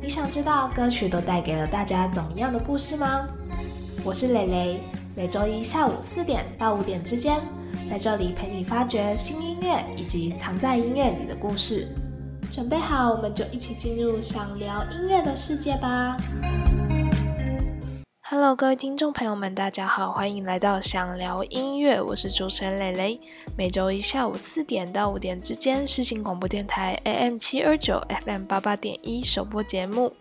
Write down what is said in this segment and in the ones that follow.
你想知道歌曲都带给了大家怎么样的故事吗？我是蕾蕾，每周一下午四点到五点之间，在这里陪你发掘新音乐以及藏在音乐里的故事。准备好，我们就一起进入想聊音乐的世界吧。Hello，各位听众朋友们，大家好，欢迎来到想聊音乐，我是主持人蕾蕾。每周一下午四点到五点之间，视频广播电台 AM 七二九 FM 八八点一首播节目。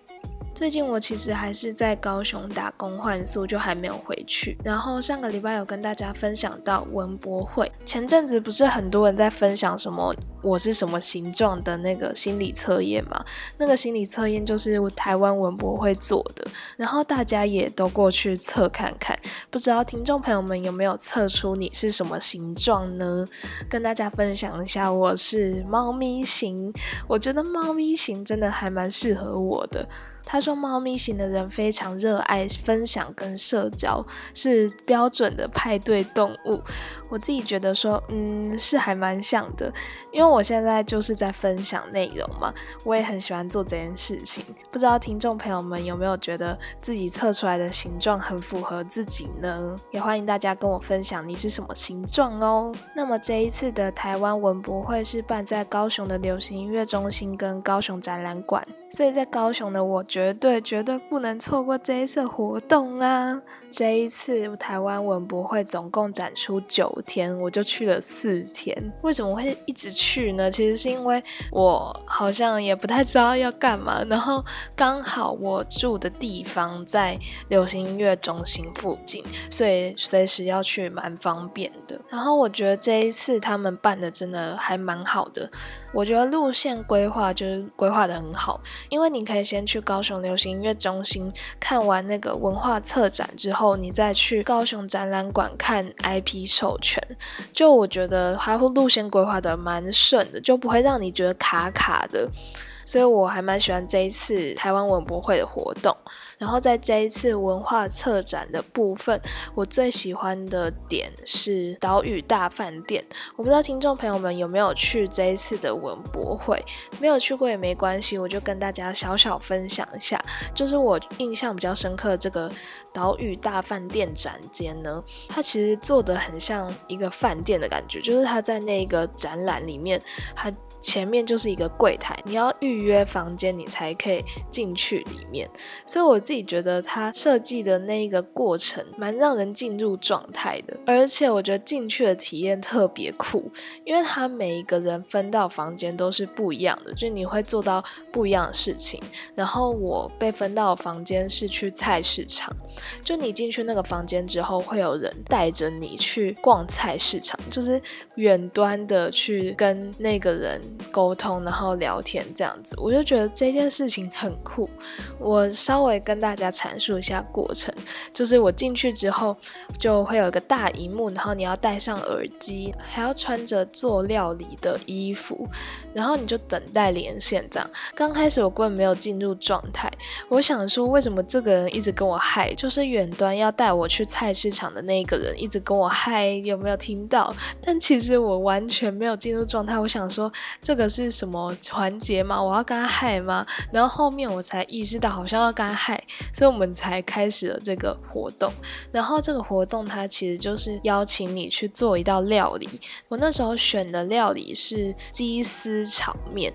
最近我其实还是在高雄打工换宿，就还没有回去。然后上个礼拜有跟大家分享到文博会，前阵子不是很多人在分享什么我是什么形状的那个心理测验嘛？那个心理测验就是台湾文博会做的，然后大家也都过去测看看。不知道听众朋友们有没有测出你是什么形状呢？跟大家分享一下，我是猫咪型，我觉得猫咪型真的还蛮适合我的。他说，猫咪型的人非常热爱分享跟社交，是标准的派对动物。我自己觉得说，嗯，是还蛮像的，因为我现在就是在分享内容嘛，我也很喜欢做这件事情。不知道听众朋友们有没有觉得自己测出来的形状很符合自己呢？也欢迎大家跟我分享你是什么形状哦。那么这一次的台湾文博会是办在高雄的流行音乐中心跟高雄展览馆，所以在高雄的我。绝对绝对不能错过这一次活动啊！这一次台湾文博会总共展出九天，我就去了四天。为什么会一直去呢？其实是因为我好像也不太知道要干嘛，然后刚好我住的地方在流行音乐中心附近，所以随时要去蛮方便的。然后我觉得这一次他们办的真的还蛮好的，我觉得路线规划就是规划的很好，因为你可以先去高雄流行音乐中心看完那个文化策展之后。后你再去高雄展览馆看 IP 授权，就我觉得还会路线规划的蛮顺的，就不会让你觉得卡卡的。所以我还蛮喜欢这一次台湾文博会的活动。然后在这一次文化策展的部分，我最喜欢的点是岛屿大饭店。我不知道听众朋友们有没有去这一次的文博会，没有去过也没关系，我就跟大家小小分享一下。就是我印象比较深刻这个岛屿大饭店展间呢，它其实做的很像一个饭店的感觉，就是它在那个展览里面，它。前面就是一个柜台，你要预约房间，你才可以进去里面。所以我自己觉得它设计的那一个过程蛮让人进入状态的，而且我觉得进去的体验特别酷，因为它每一个人分到房间都是不一样的，就你会做到不一样的事情。然后我被分到房间是去菜市场，就你进去那个房间之后，会有人带着你去逛菜市场，就是远端的去跟那个人。沟通，然后聊天这样子，我就觉得这件事情很酷。我稍微跟大家阐述一下过程，就是我进去之后就会有一个大荧幕，然后你要戴上耳机，还要穿着做料理的衣服，然后你就等待连线这样。刚开始我根本没有进入状态，我想说为什么这个人一直跟我嗨，就是远端要带我去菜市场的那个人一直跟我嗨，有没有听到？但其实我完全没有进入状态，我想说。这个是什么环节吗？我要跟他嗨吗？然后后面我才意识到好像要跟他嗨，所以我们才开始了这个活动。然后这个活动它其实就是邀请你去做一道料理。我那时候选的料理是鸡丝炒面，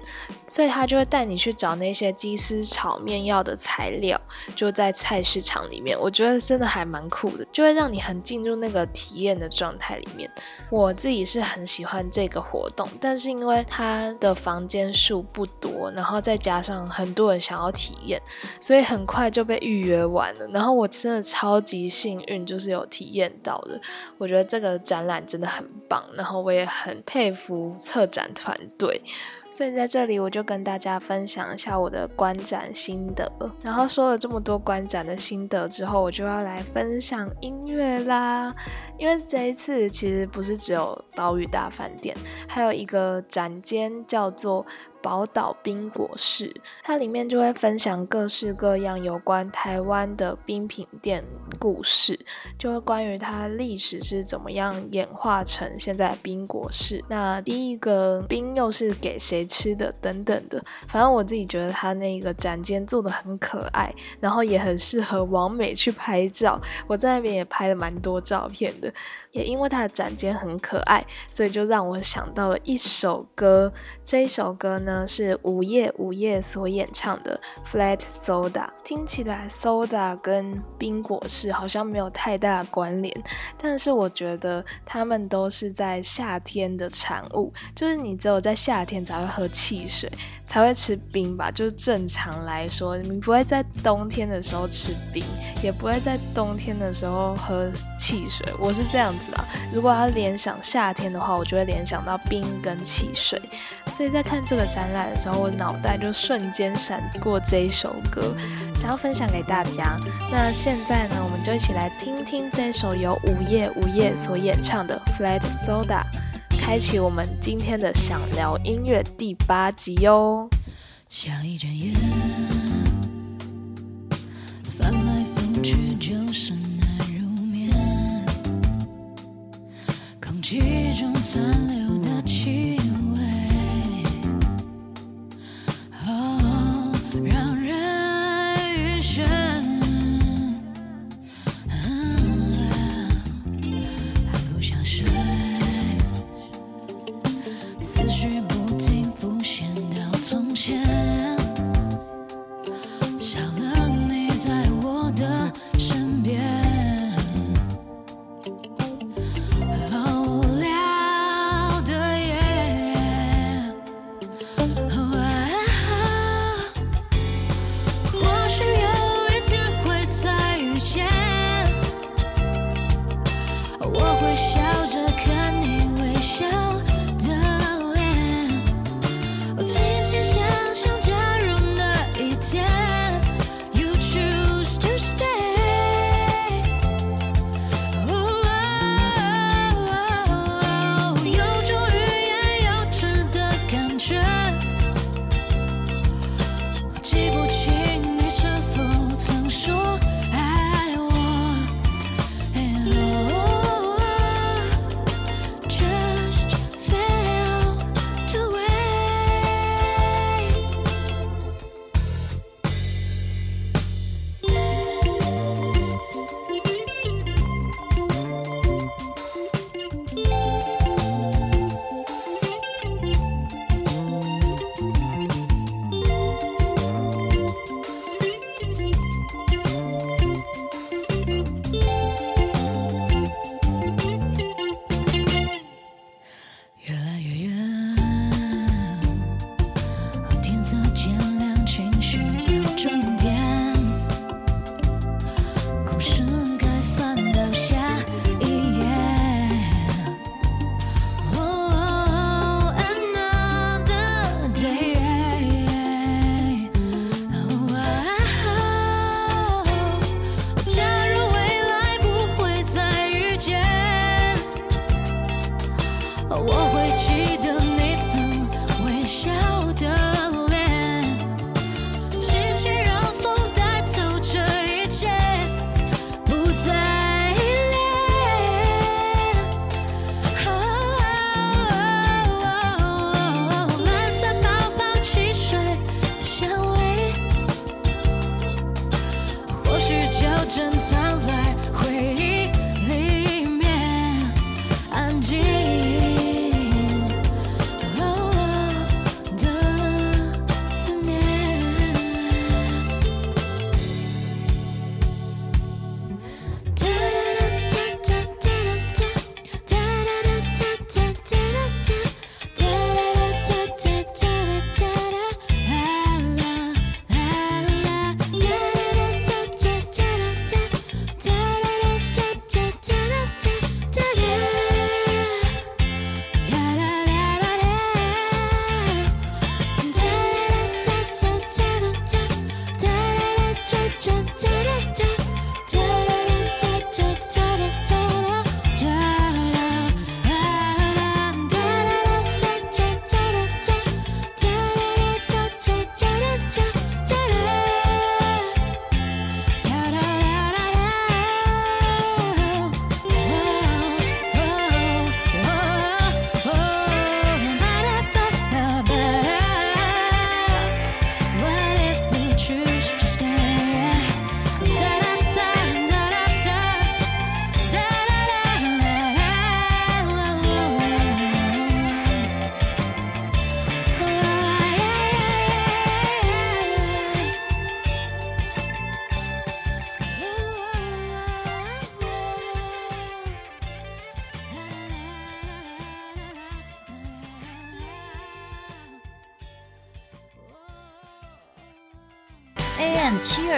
所以他就会带你去找那些鸡丝炒面要的材料，就在菜市场里面。我觉得真的还蛮酷的，就会让你很进入那个体验的状态里面。我自己是很喜欢这个活动，但是因为它的房间数不多，然后再加上很多人想要体验，所以很快就被预约完了。然后我真的超级幸运，就是有体验到的。我觉得这个展览真的很棒，然后我也很佩服策展团队。所以在这里我就跟大家分享一下我的观展心得。然后说了这么多观展的心得之后，我就要来分享音乐啦。因为这一次其实不是只有岛屿大饭店，还有一个展间叫做。宝岛冰果室，它里面就会分享各式各样有关台湾的冰品店故事，就会关于它历史是怎么样演化成现在冰果室。那第一个冰又是给谁吃的等等的，反正我自己觉得它那个展间做的很可爱，然后也很适合王美去拍照。我在那边也拍了蛮多照片的，也因为它的展间很可爱，所以就让我想到了一首歌。这一首歌呢。是午夜午夜所演唱的 Flat Soda，听起来 Soda 跟冰果是好像没有太大关联，但是我觉得他们都是在夏天的产物，就是你只有在夏天才会喝汽水。才会吃冰吧，就正常来说，你不会在冬天的时候吃冰，也不会在冬天的时候喝汽水。我是这样子啊，如果要联想夏天的话，我就会联想到冰跟汽水。所以在看这个展览的时候，我脑袋就瞬间闪过这一首歌，想要分享给大家。那现在呢，我们就一起来听听这首由午夜午夜所演唱的《Flat Soda》。开启我们今天的想聊音乐第八集哟。下一阵烟，翻来覆去就是难入眠，空气中残留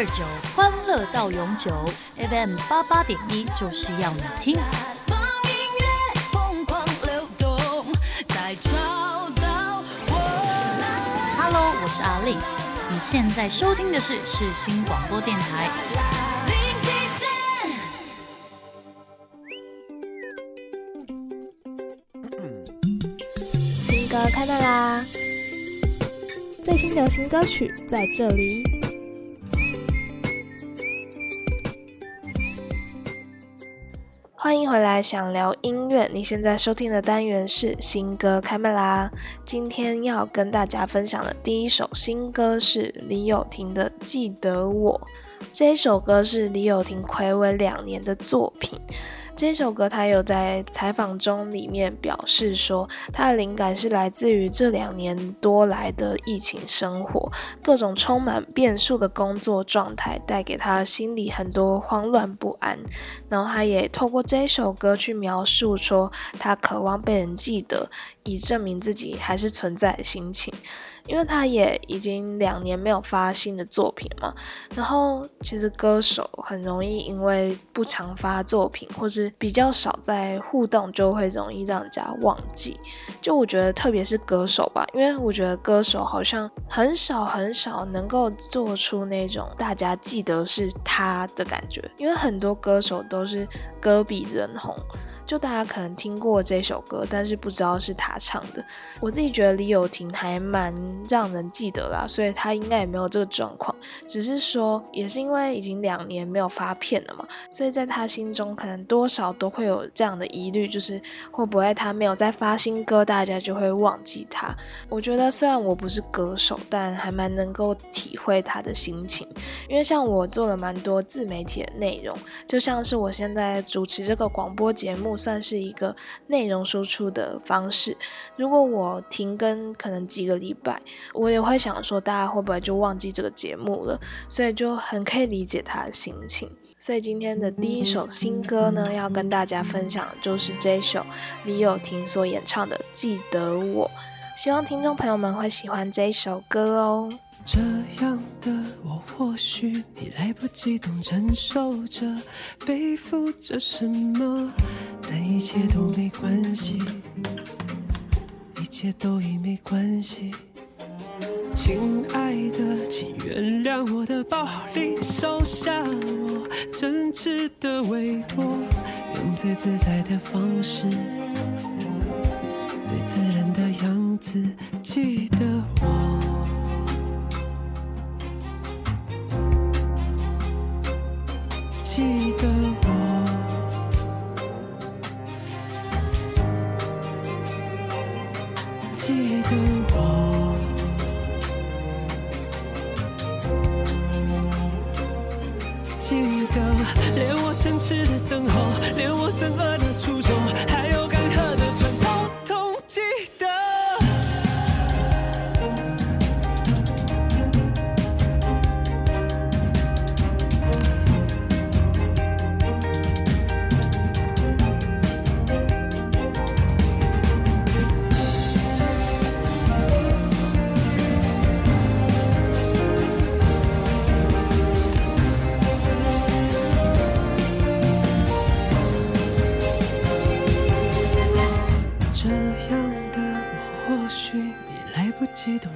二九，欢乐到永久；FM 八八点一，就是要你听。Hello，我是阿丽，你现在收听的是世新广播电台。新歌开麦啦！最新流行歌曲在这里。欢迎回来，想聊音乐。你现在收听的单元是新歌开麦啦！今天要跟大家分享的第一首新歌是李友廷的《记得我》。这一首歌是李友廷暌违两年的作品。这首歌，他有在采访中里面表示说，他的灵感是来自于这两年多来的疫情生活，各种充满变数的工作状态，带给他心里很多慌乱不安。然后，他也透过这首歌去描述说，他渴望被人记得，以证明自己还是存在的心情。因为他也已经两年没有发新的作品嘛，然后其实歌手很容易因为不常发作品，或是比较少在互动，就会容易让人家忘记。就我觉得，特别是歌手吧，因为我觉得歌手好像很少很少能够做出那种大家记得是他的感觉，因为很多歌手都是歌比人红。就大家可能听过这首歌，但是不知道是他唱的。我自己觉得李友廷还蛮让人记得啦，所以他应该也没有这个状况。只是说，也是因为已经两年没有发片了嘛，所以在他心中可能多少都会有这样的疑虑，就是会不会他没有再发新歌，大家就会忘记他。我觉得虽然我不是歌手，但还蛮能够体会他的心情，因为像我做了蛮多自媒体的内容，就像是我现在主持这个广播节目。算是一个内容输出的方式。如果我停更可能几个礼拜，我也会想说，大家会不会就忘记这个节目了？所以就很可以理解他的心情。所以今天的第一首新歌呢，要跟大家分享就是这首李友廷所演唱的《记得我》，希望听众朋友们会喜欢这首歌哦。这样的我，或许你来不及懂，承受着，背负着什么，但一切都没关系，一切都已没关系。亲爱的，请原谅我的暴力，收下我真挚的委托，用最自在的方式，最自然的样子，记得我。记得连我诚挚的等候，连我憎恶的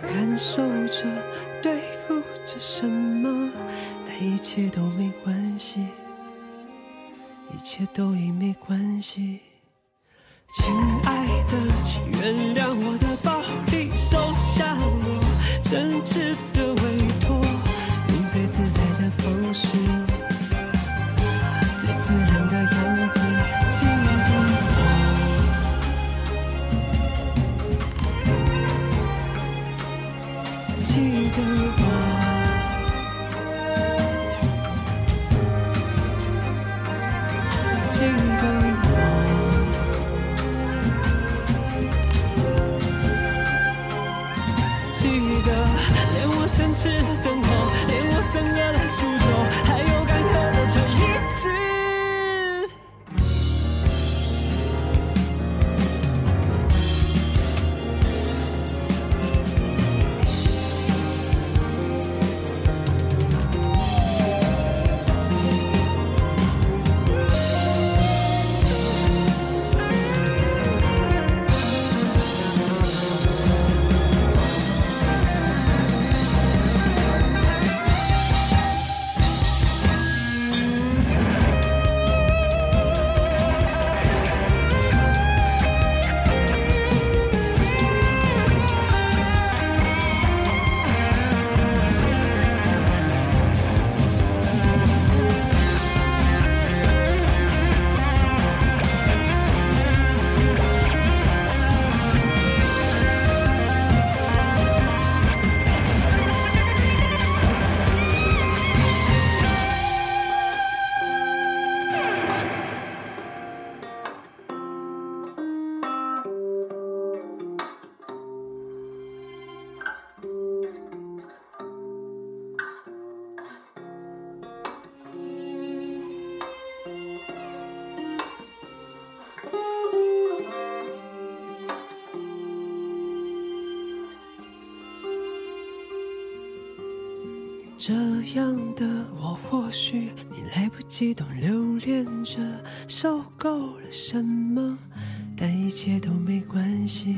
感受着，对付着什么，但一切都没关系，一切都已没关系。亲爱的，请原谅我的暴力，收下我真挚的委托，用最自在的方式，记得这样的我，或许你来不及懂，留恋着，受够了什么，但一切都没关系，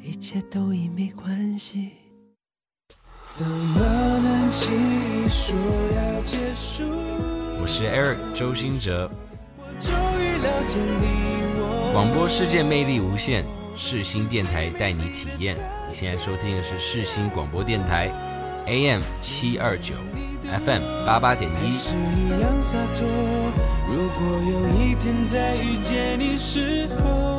一切都已没关系。怎么能轻易说要结束？我是 Eric 周兴哲，我终于了解你我。广播世界魅力无限，世新电台带你体验。你现在收听的是世新广播电台，AM 七二九，FM 八八点一。是一样洒脱。如果有一天再遇见你时候，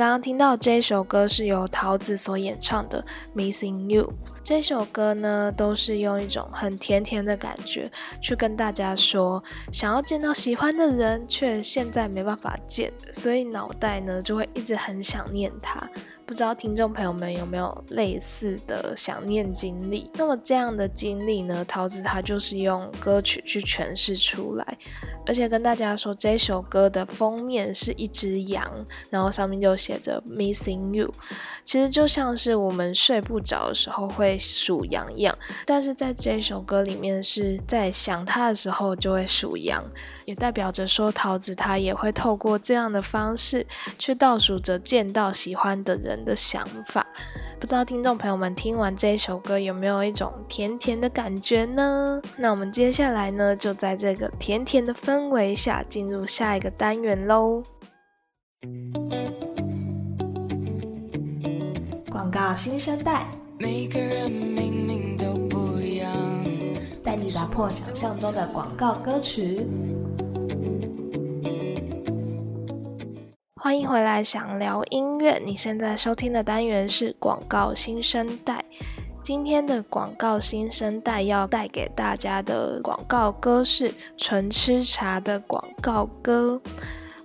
刚刚听到这首歌是由桃子所演唱的《Missing You》。这首歌呢，都是用一种很甜甜的感觉去跟大家说，想要见到喜欢的人，却现在没办法见，所以脑袋呢就会一直很想念他。不知道听众朋友们有没有类似的想念经历？那么这样的经历呢，桃子她就是用歌曲去诠释出来，而且跟大家说，这首歌的封面是一只羊，然后上面就写着 “Missing You”，其实就像是我们睡不着的时候会数羊一样，但是在这首歌里面是在想他的时候就会数羊，也代表着说桃子她也会透过这样的方式去倒数着见到喜欢的人的想法。不知道听众朋友们听完这首歌有没有一种甜甜的感觉呢？那我们接下来呢，就在这个甜甜的氛围下进入下一个单元喽。广告新生代，每个人明明都不一样。带你打破想象中的广告歌曲。欢迎回来，想聊音乐。你现在收听的单元是广告新生代。今天的广告新生代要带给大家的广告歌是纯吃茶的广告歌。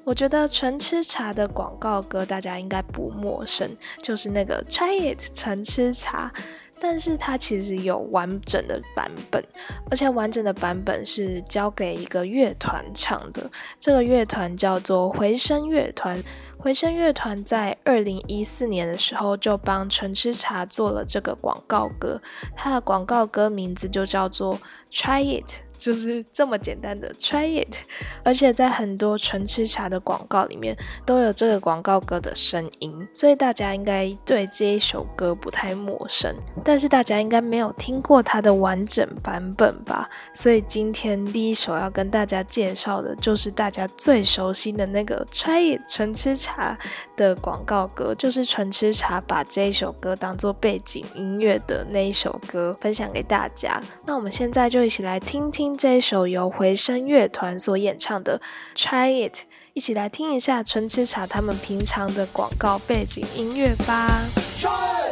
我觉得纯吃茶的广告歌大家应该不陌生，就是那个 Try It 纯吃茶。但是它其实有完整的版本，而且完整的版本是交给一个乐团唱的。这个乐团叫做回声乐团。回声乐团在二零一四年的时候就帮纯吃茶做了这个广告歌，它的广告歌名字就叫做 Try It。就是这么简单的 try it，而且在很多纯吃茶的广告里面都有这个广告歌的声音，所以大家应该对这一首歌不太陌生。但是大家应该没有听过它的完整版本吧？所以今天第一首要跟大家介绍的就是大家最熟悉的那个 try it 纯吃茶的广告歌，就是纯吃茶把这一首歌当做背景音乐的那一首歌，分享给大家。那我们现在就一起来听听。这一首由回声乐团所演唱的《Try It》，一起来听一下纯吃茶他们平常的广告背景音乐吧。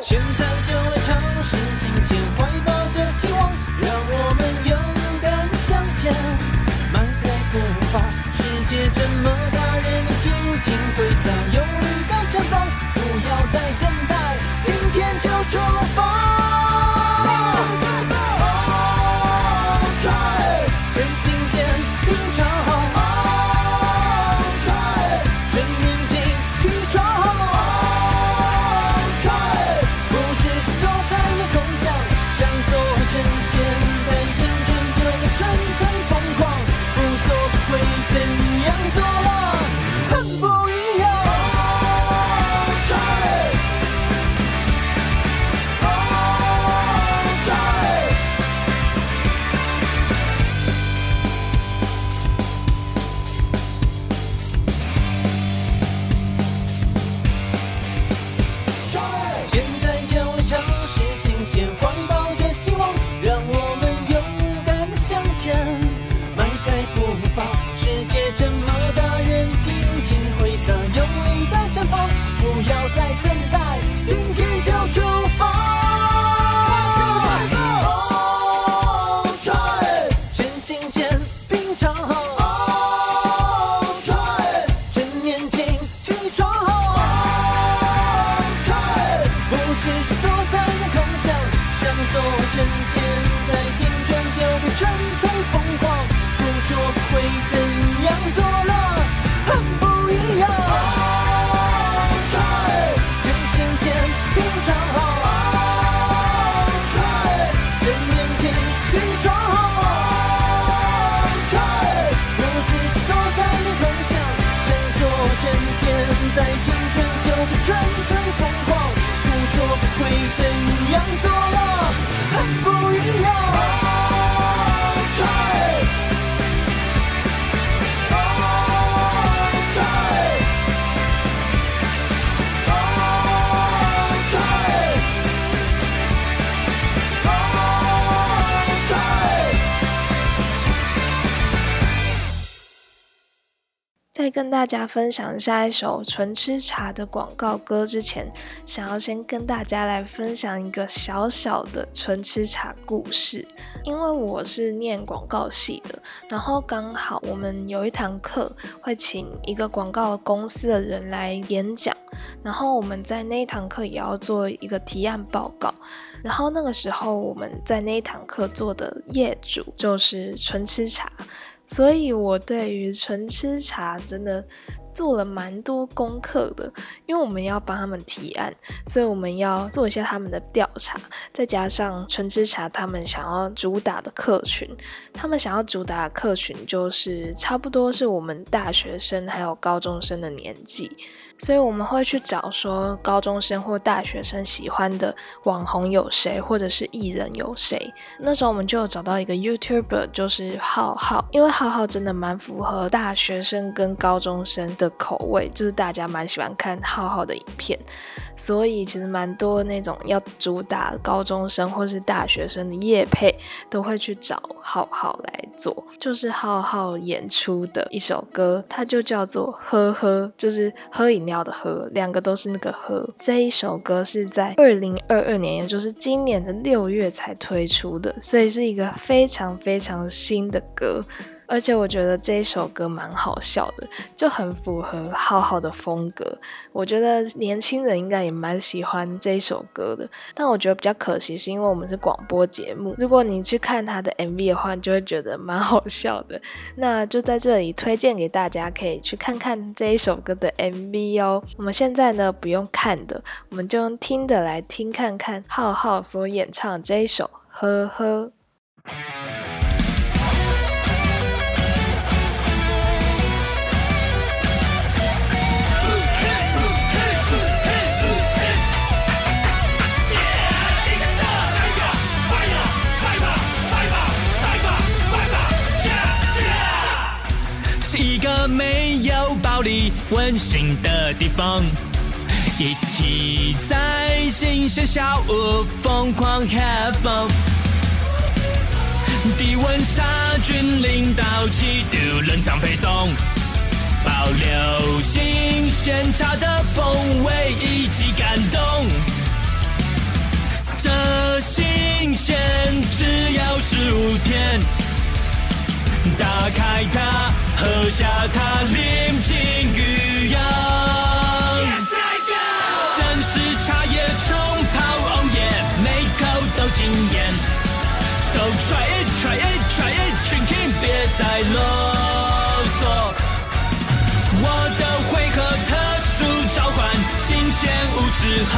现在就来尝试大家分享下一首纯吃茶的广告歌之前，想要先跟大家来分享一个小小的纯吃茶故事。因为我是念广告系的，然后刚好我们有一堂课会请一个广告公司的人来演讲，然后我们在那一堂课也要做一个提案报告。然后那个时候我们在那一堂课做的业主就是纯吃茶。所以，我对于纯吃茶真的做了蛮多功课的，因为我们要帮他们提案，所以我们要做一下他们的调查，再加上纯吃茶他们想要主打的客群，他们想要主打的客群就是差不多是我们大学生还有高中生的年纪。所以我们会去找说高中生或大学生喜欢的网红有谁，或者是艺人有谁。那时候我们就有找到一个 YouTuber，就是浩浩，因为浩浩真的蛮符合大学生跟高中生的口味，就是大家蛮喜欢看浩浩的影片，所以其实蛮多那种要主打高中生或是大学生的业配，都会去找浩浩来做。就是浩浩演出的一首歌，它就叫做《呵呵》，就是喝饮料要的喝，两个都是那个喝。这一首歌是在二零二二年，也就是今年的六月才推出的，所以是一个非常非常新的歌。而且我觉得这一首歌蛮好笑的，就很符合浩浩的风格。我觉得年轻人应该也蛮喜欢这一首歌的。但我觉得比较可惜，是因为我们是广播节目。如果你去看他的 MV 的话，你就会觉得蛮好笑的。那就在这里推荐给大家，可以去看看这一首歌的 MV 哦。我们现在呢不用看的，我们就用听的来听看看浩浩所演唱这一首《呵呵》。温馨的地方，一起在新鲜小屋疯狂 have fun。低温杀菌、零到七度冷藏配送，保留新鲜茶的风味以及感动。这新鲜只要十五天。打开它，喝下它，炼金鱼样。真是茶叶冲泡，Oh yeah，每口都惊艳。So try it, try it, try it, drinking，别再啰嗦。我的会合特殊召唤，新鲜无纸盒。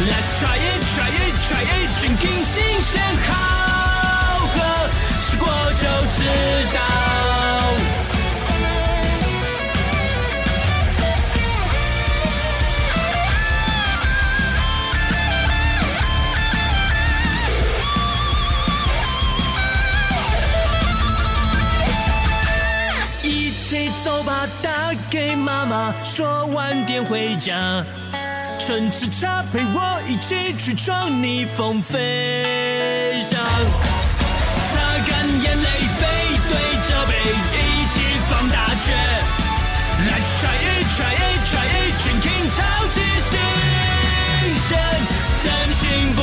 Let's try it, try it, try it, drinking，新鲜好喝。试过就知道。妈，说晚点回家。趁吃茶陪我一起去闯逆风飞翔。擦干眼泪，背对着背，一起放大绝。Let's try it, try it, try it, drinking 超级新鲜，真心不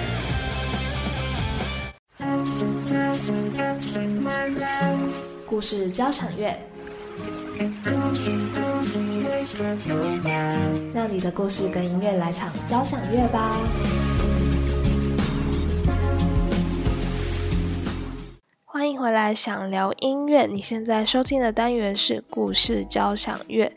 故事交响乐，让你的故事跟音乐来场交响乐吧。迎回来，想聊音乐。你现在收听的单元是故事交响乐。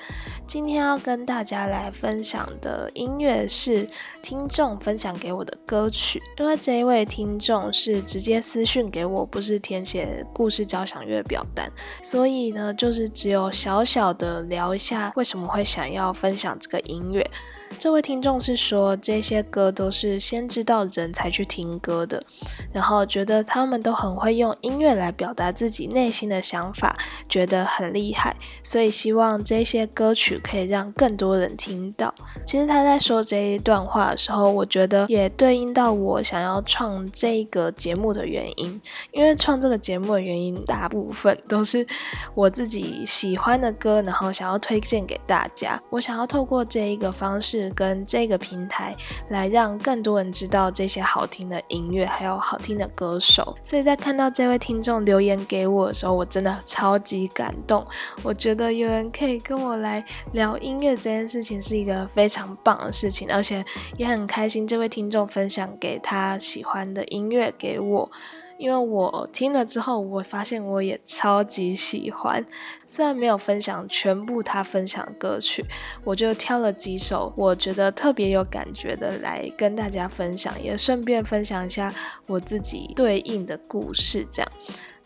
今天要跟大家来分享的音乐是听众分享给我的歌曲，因为这一位听众是直接私讯给我，不是填写故事交响乐表单，所以呢，就是只有小小的聊一下为什么会想要分享这个音乐。这位听众是说，这些歌都是先知道人才去听歌的，然后觉得他们都很会用音乐来表达自己内心的想法，觉得很厉害，所以希望这些歌曲可以让更多人听到。其实他在说这一段话的时候，我觉得也对应到我想要创这个节目的原因，因为创这个节目的原因大部分都是我自己喜欢的歌，然后想要推荐给大家。我想要透过这一个方式。跟这个平台，来让更多人知道这些好听的音乐，还有好听的歌手。所以在看到这位听众留言给我的时候，我真的超级感动。我觉得有人可以跟我来聊音乐这件事情是一个非常棒的事情，而且也很开心这位听众分享给他喜欢的音乐给我。因为我听了之后，我发现我也超级喜欢。虽然没有分享全部他分享歌曲，我就挑了几首我觉得特别有感觉的来跟大家分享，也顺便分享一下我自己对应的故事。这样，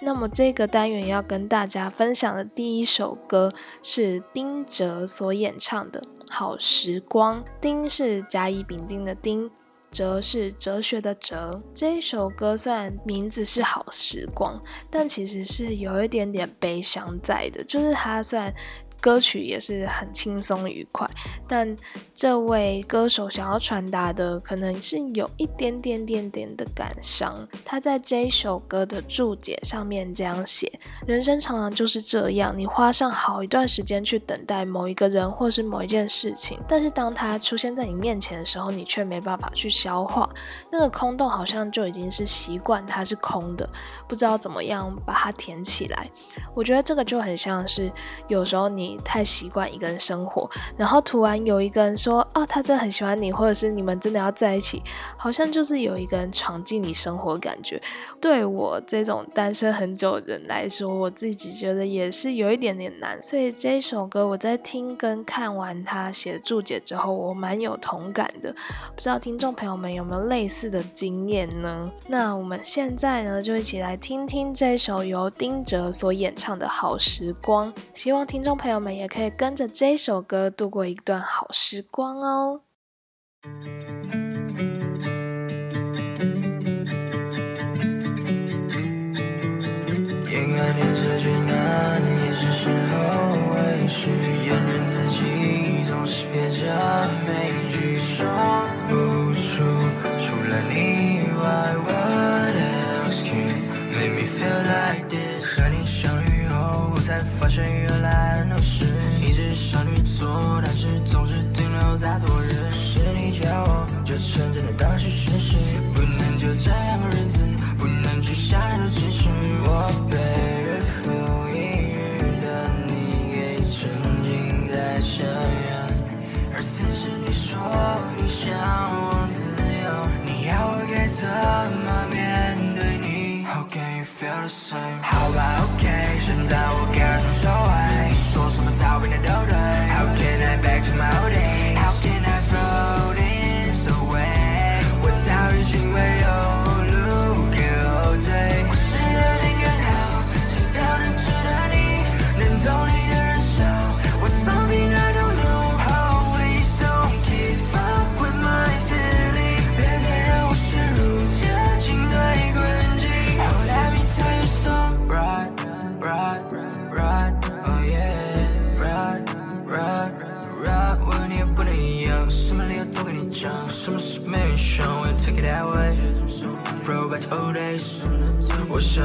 那么这个单元要跟大家分享的第一首歌是丁哲所演唱的《好时光》，丁是甲乙丙丁的丁。哲是哲学的哲，这一首歌虽然名字是好时光，但其实是有一点点悲伤在的，就是它算。歌曲也是很轻松愉快，但这位歌手想要传达的可能是有一点点点点的感伤。他在这一首歌的注解上面这样写：人生常常就是这样，你花上好一段时间去等待某一个人或是某一件事情，但是当他出现在你面前的时候，你却没办法去消化那个空洞，好像就已经是习惯它是空的，不知道怎么样把它填起来。我觉得这个就很像是有时候你。太习惯一个人生活，然后突然有一个人说：“哦，他真的很喜欢你，或者是你们真的要在一起，好像就是有一个人闯进你生活，感觉对我这种单身很久的人来说，我自己觉得也是有一点点难。所以这首歌我在听跟看完他写的注解之后，我蛮有同感的。不知道听众朋友们有没有类似的经验呢？那我们现在呢，就一起来听听这首由丁哲所演唱的好时光。希望听众朋友。我们也可以跟着这首歌度过一段好时光哦。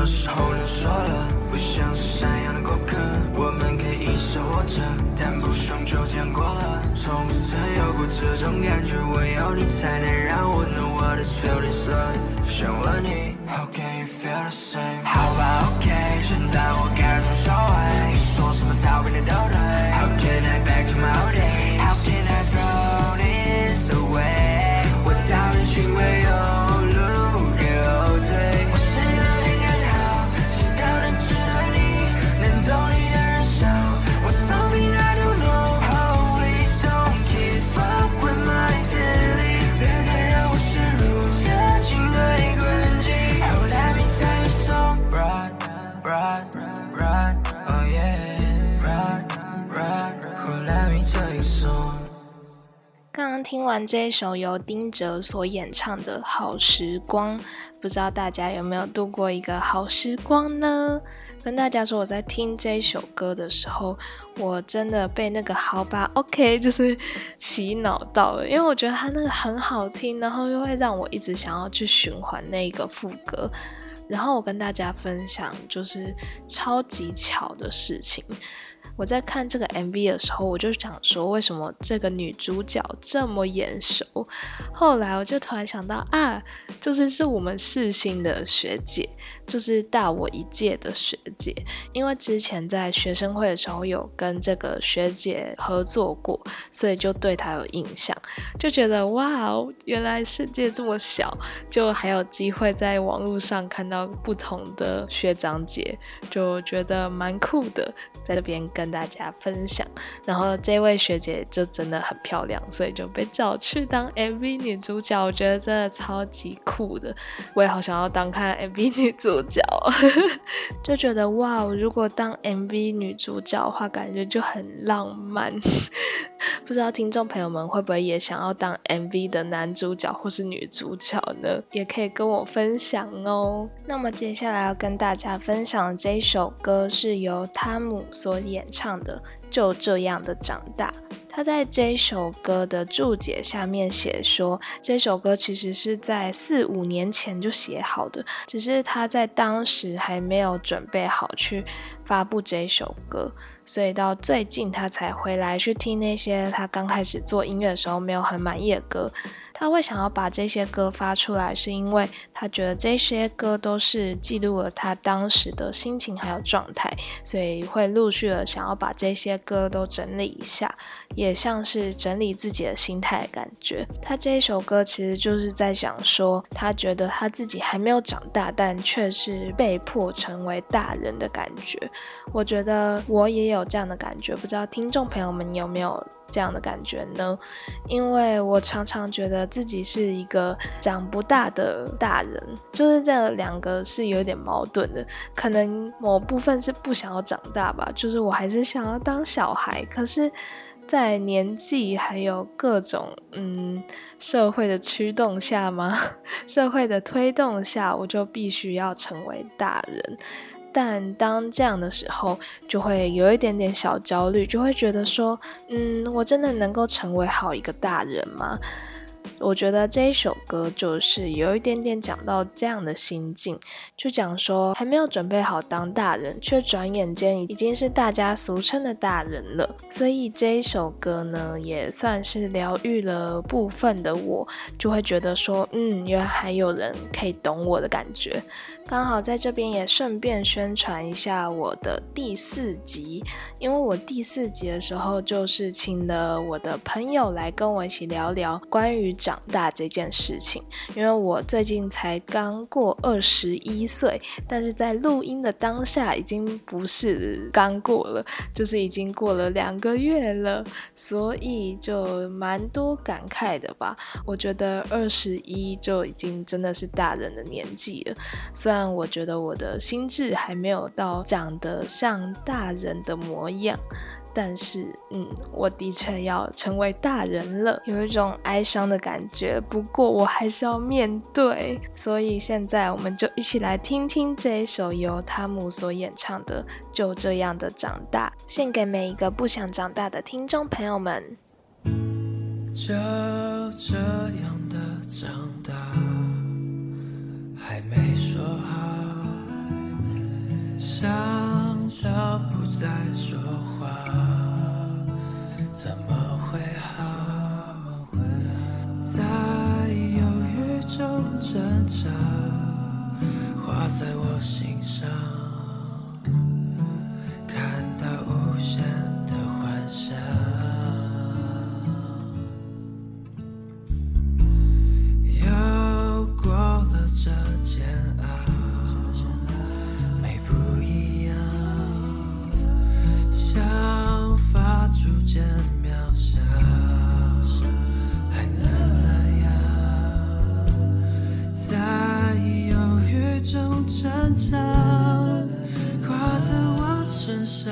我小时候能说了，不像是山羊的过客。我们可以一直活着，但不想就这样过了。从不曾有过这种感觉，唯有你才能让我 know what is feeling love。想问你，How can you feel the same？好吧，OK，现在我该怎么收尾？你说什么早变的都对。How can I back to my old day 听完这一首由丁哲所演唱的《好时光》，不知道大家有没有度过一个好时光呢？跟大家说，我在听这首歌的时候，我真的被那个“好吧，OK”，就是洗脑到了，因为我觉得它那个很好听，然后又会让我一直想要去循环那个副歌。然后我跟大家分享，就是超级巧的事情。我在看这个 MV 的时候，我就想说，为什么这个女主角这么眼熟？后来我就突然想到啊，就是是我们世新的学姐，就是大我一届的学姐。因为之前在学生会的时候有跟这个学姐合作过，所以就对她有印象，就觉得哇哦，原来世界这么小，就还有机会在网络上看到不同的学长姐，就觉得蛮酷的，在这边跟大家分享。然后这位学姐就真的很漂亮，所以就被找去当 MV 女主角，我觉得真的超级酷的。我也好想要当看 MV 女主角，就觉得哇，如果当 MV 女主角的话，感觉就很浪漫。不知道听众朋友们会不会也想要当 MV 的男主角或是女主角呢？也可以跟我分享哦。那么接下来要跟大家分享的这一首歌是由汤姆所演唱的《就这样的长大》。他在这首歌的注解下面写说，这首歌其实是在四五年前就写好的，只是他在当时还没有准备好去发布这首歌，所以到最近他才回来去听那些他刚开始做音乐的时候没有很满意的歌。他会想要把这些歌发出来，是因为他觉得这些歌都是记录了他当时的心情还有状态，所以会陆续的想要把这些歌都整理一下，也像是整理自己的心态的感觉。他这一首歌其实就是在想说，他觉得他自己还没有长大，但却是被迫成为大人的感觉。我觉得我也有有这样的感觉，不知道听众朋友们有没有？这样的感觉呢？因为我常常觉得自己是一个长不大的大人，就是这两个是有点矛盾的。可能某部分是不想要长大吧，就是我还是想要当小孩。可是，在年纪还有各种嗯社会的驱动下吗？社会的推动下，我就必须要成为大人。但当这样的时候，就会有一点点小焦虑，就会觉得说，嗯，我真的能够成为好一个大人吗？我觉得这一首歌就是有一点点讲到这样的心境，就讲说还没有准备好当大人，却转眼间已经是大家俗称的大人了。所以这一首歌呢，也算是疗愈了部分的我，就会觉得说，嗯，原来还有人可以懂我的感觉。刚好在这边也顺便宣传一下我的第四集，因为我第四集的时候就是请了我的朋友来跟我一起聊聊关于长大这件事情。因为我最近才刚过二十一岁，但是在录音的当下已经不是刚过了，就是已经过了两个月了，所以就蛮多感慨的吧。我觉得二十一就已经真的是大人的年纪了，虽然。我觉得我的心智还没有到长得像大人的模样，但是，嗯，我的确要成为大人了，有一种哀伤的感觉。不过我还是要面对，所以现在我们就一起来听听这一首由汤姆所演唱的《就这样的长大》，献给每一个不想长大的听众朋友们。就这样的长大。还没说好，想到不再说话，怎么会好？在犹豫中挣扎，画在我心上，看到无限的幻想。又过了这间想法逐渐渺小，还能怎样？在犹豫中挣扎，挂在我身上，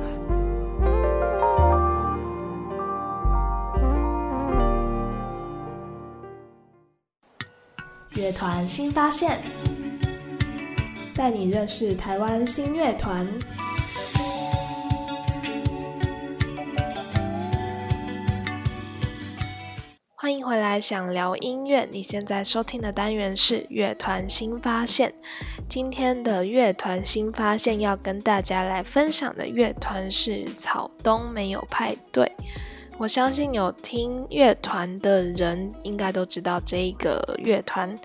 乐团新发现，带你认识台湾新乐团。欢迎回来，想聊音乐。你现在收听的单元是乐团新发现。今天的乐团新发现要跟大家来分享的乐团是草东没有派对。我相信有听乐团的人应该都知道这一个乐团。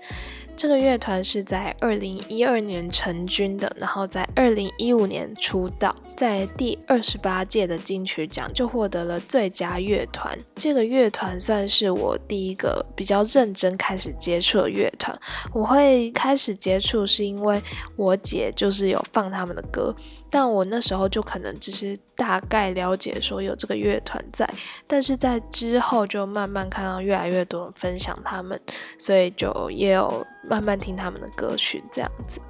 这个乐团是在二零一二年成军的，然后在二零一五年出道，在第二十八届的金曲奖就获得了最佳乐团。这个乐团算是我第一个比较认真开始接触的乐团。我会开始接触是因为我姐就是有放他们的歌，但我那时候就可能只是大概了解说有这个乐团在，但是在之后就慢慢看到越来越多人分享他们，所以就也有慢慢听他们的歌曲这样子。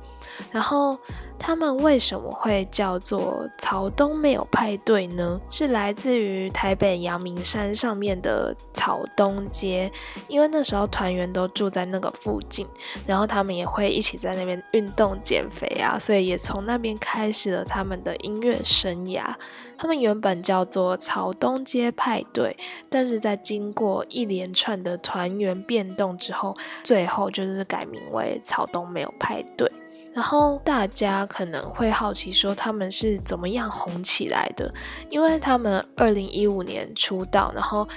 然后他们为什么会叫做草东没有派对呢？是来自于台北阳明山上面的草东街，因为那时候团员都住在那个附近，然后他们也会一起在那边运动减肥啊，所以也从那边开始了他们的音乐生涯。他们原本叫做草东街派对，但是在经过一连串的团员变动之后，最后就是改名为草东没有派对。然后大家可能会好奇说他们是怎么样红起来的，因为他们二零一五年出道，然后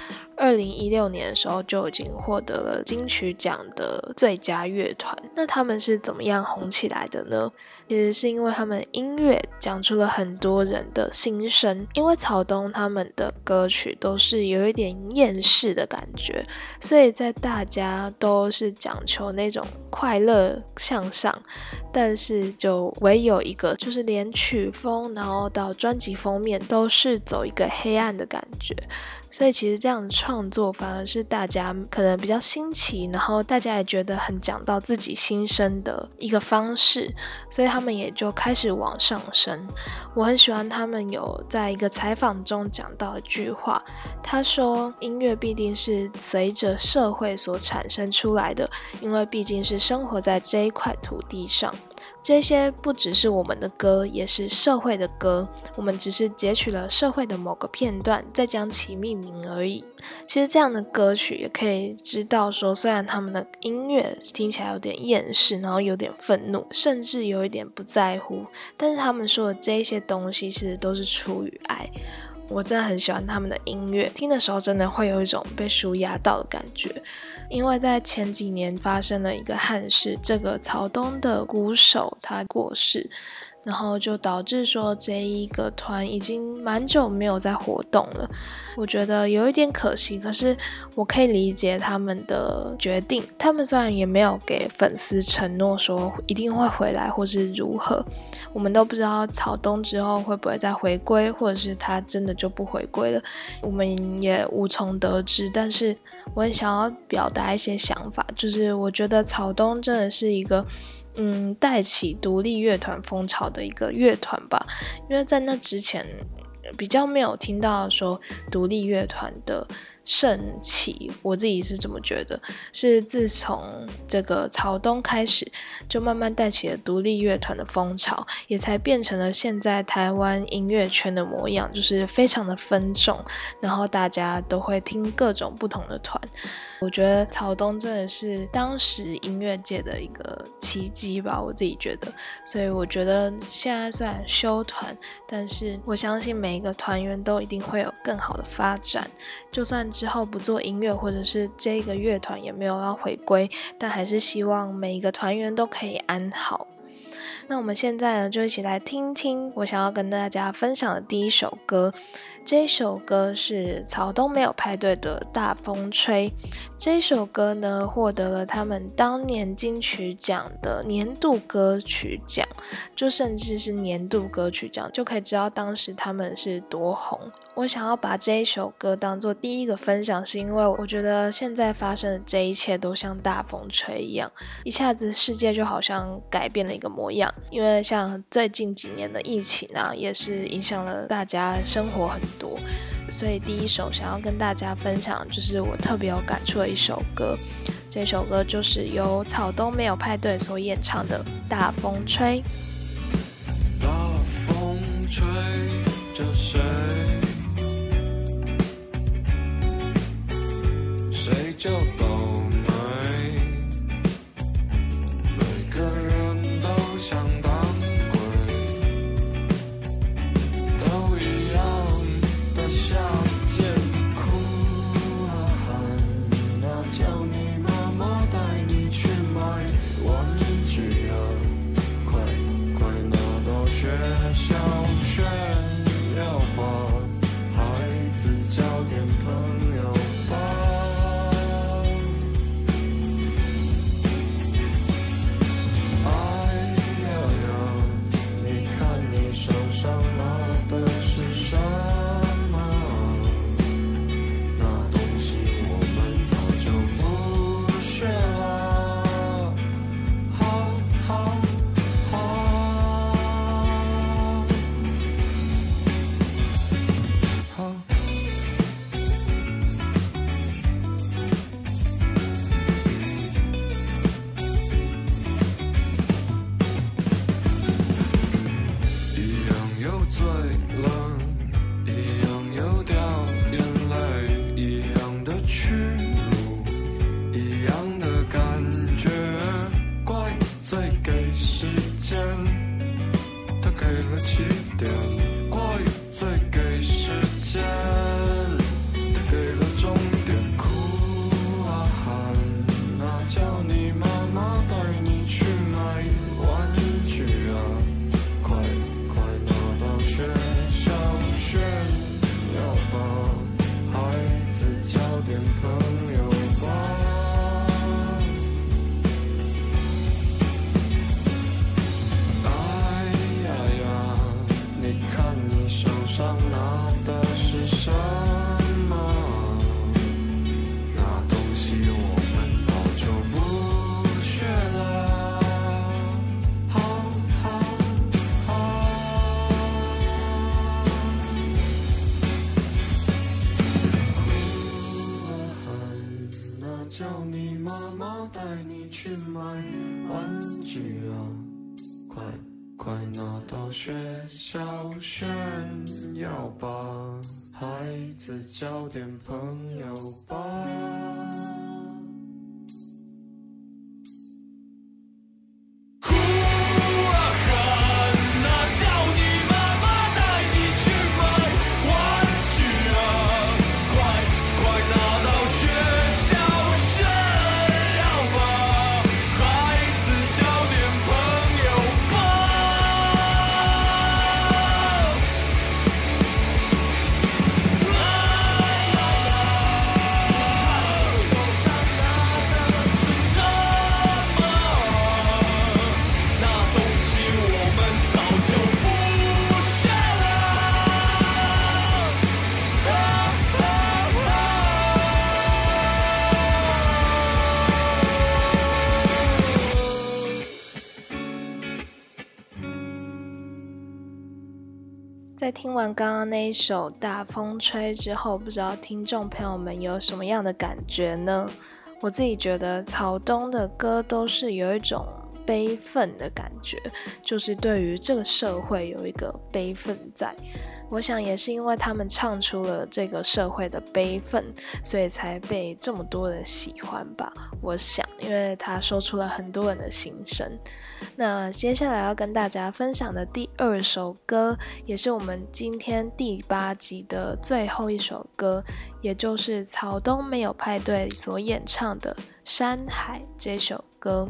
二零一六年的时候就已经获得了金曲奖的最佳乐团。那他们是怎么样红起来的呢？其实是因为他们音乐讲出了很多人的心声，因为草东他们的歌曲都是有一点厌世的感觉，所以在大家都是讲求那种快乐向上，但是就唯有一个就是连曲风，然后到专辑封面都是走一个黑暗的感觉。所以其实这样的创作反而是大家可能比较新奇，然后大家也觉得很讲到自己心声的一个方式，所以他们也就开始往上升。我很喜欢他们有在一个采访中讲到一句话，他说：“音乐必定是随着社会所产生出来的，因为毕竟是生活在这一块土地上。”这些不只是我们的歌，也是社会的歌。我们只是截取了社会的某个片段，再将其命名而已。其实这样的歌曲也可以知道说，虽然他们的音乐听起来有点厌世，然后有点愤怒，甚至有一点不在乎，但是他们说的这些东西，其实都是出于爱。我真的很喜欢他们的音乐，听的时候真的会有一种被舒压到的感觉。因为在前几年发生了一个憾事，这个曹东的鼓手他过世。然后就导致说这一个团已经蛮久没有在活动了，我觉得有一点可惜。可是我可以理解他们的决定，他们虽然也没有给粉丝承诺说一定会回来或是如何，我们都不知道草东之后会不会再回归，或者是他真的就不回归了，我们也无从得知。但是我很想要表达一些想法，就是我觉得草东真的是一个。嗯，带起独立乐团风潮的一个乐团吧，因为在那之前比较没有听到说独立乐团的盛起，我自己是这么觉得，是自从这个曹东开始，就慢慢带起了独立乐团的风潮，也才变成了现在台湾音乐圈的模样，就是非常的分众，然后大家都会听各种不同的团。我觉得曹东真的是当时音乐界的一个奇迹吧，我自己觉得。所以我觉得现在虽然休团，但是我相信每一个团员都一定会有更好的发展。就算之后不做音乐，或者是这个乐团也没有要回归，但还是希望每一个团员都可以安好。那我们现在呢，就一起来听听我想要跟大家分享的第一首歌。这首歌是曹东没有派对的《大风吹》。这首歌呢，获得了他们当年金曲奖的年度歌曲奖，就甚至是年度歌曲奖，就可以知道当时他们是多红。我想要把这一首歌当做第一个分享，是因为我觉得现在发生的这一切都像大风吹一样，一下子世界就好像改变了一个模样。因为像最近几年的疫情啊，也是影响了大家生活很多。所以第一首想要跟大家分享，就是我特别有感触的一首歌。这首歌就是由草东没有派对所演唱的《大风吹》。大风吹着谁？谁就倒霉。每个人都想交点朋友完刚刚那一首《大风吹》之后，不知道听众朋友们有什么样的感觉呢？我自己觉得草东的歌都是有一种悲愤的感觉，就是对于这个社会有一个悲愤在。我想也是因为他们唱出了这个社会的悲愤，所以才被这么多人喜欢吧。我想，因为他说出了很多人的心声。那接下来要跟大家分享的第二首歌，也是我们今天第八集的最后一首歌，也就是草东没有派对所演唱的《山海》这首歌。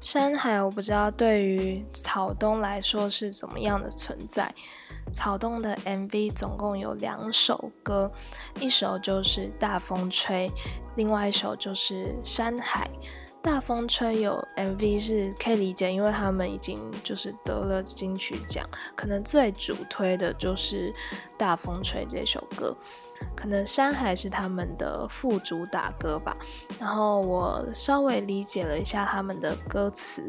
山海，我不知道对于草东来说是怎么样的存在。草东的 MV 总共有两首歌，一首就是《大风吹》，另外一首就是《山海》。大风吹有 MV 是可以理解，因为他们已经就是得了金曲奖，可能最主推的就是《大风吹》这首歌，可能《山海》是他们的副主打歌吧。然后我稍微理解了一下他们的歌词，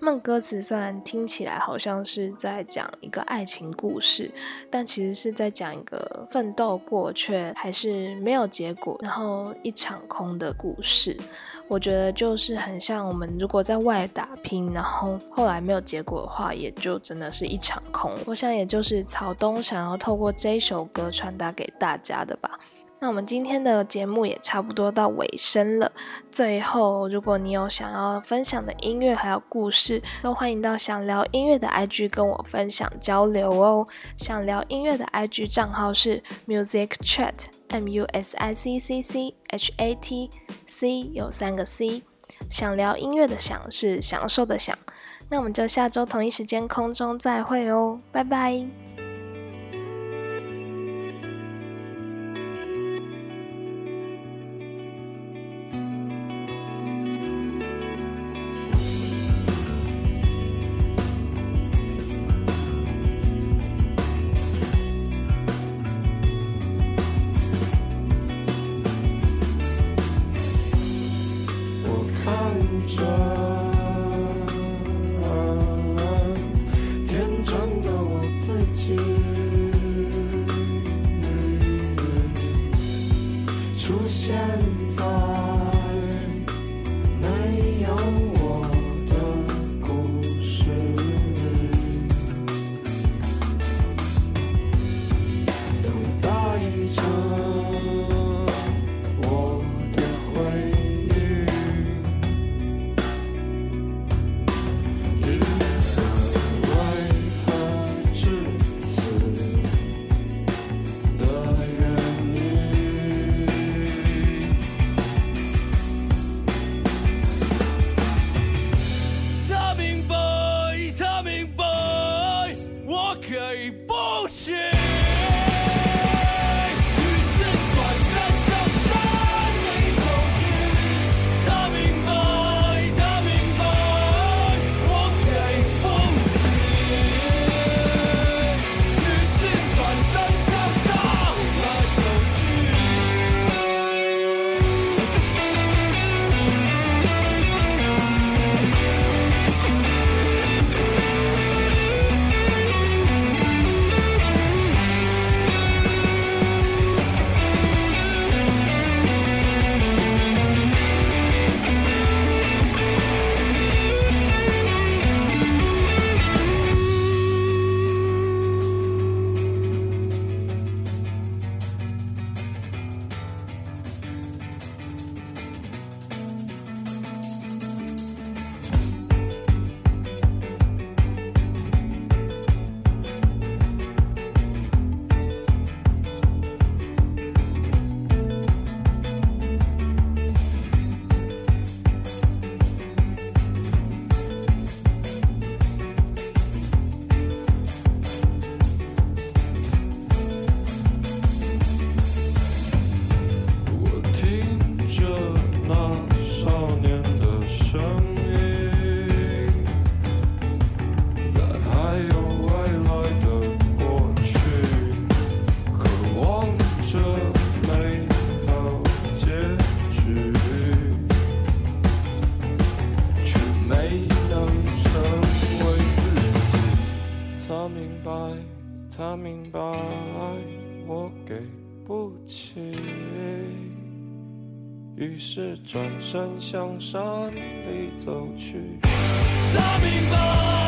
他们歌词虽然听起来好像是在讲一个爱情故事，但其实是在讲一个奋斗过却还是没有结果，然后一场空的故事。我觉得就是很像我们如果在外打拼，然后后来没有结果的话，也就真的是一场空。我想也就是草东想要透过这首歌传达给大家的吧。那我们今天的节目也差不多到尾声了。最后，如果你有想要分享的音乐还有故事，都欢迎到想聊音乐的 IG 跟我分享交流哦。想聊音乐的 IG 账号是 Music Chat M U S I C C C H A T C 有三个 C。想聊音乐的想是享受的想。那我们就下周同一时间空中再会哦，拜拜。看转身向山里走去。他明白。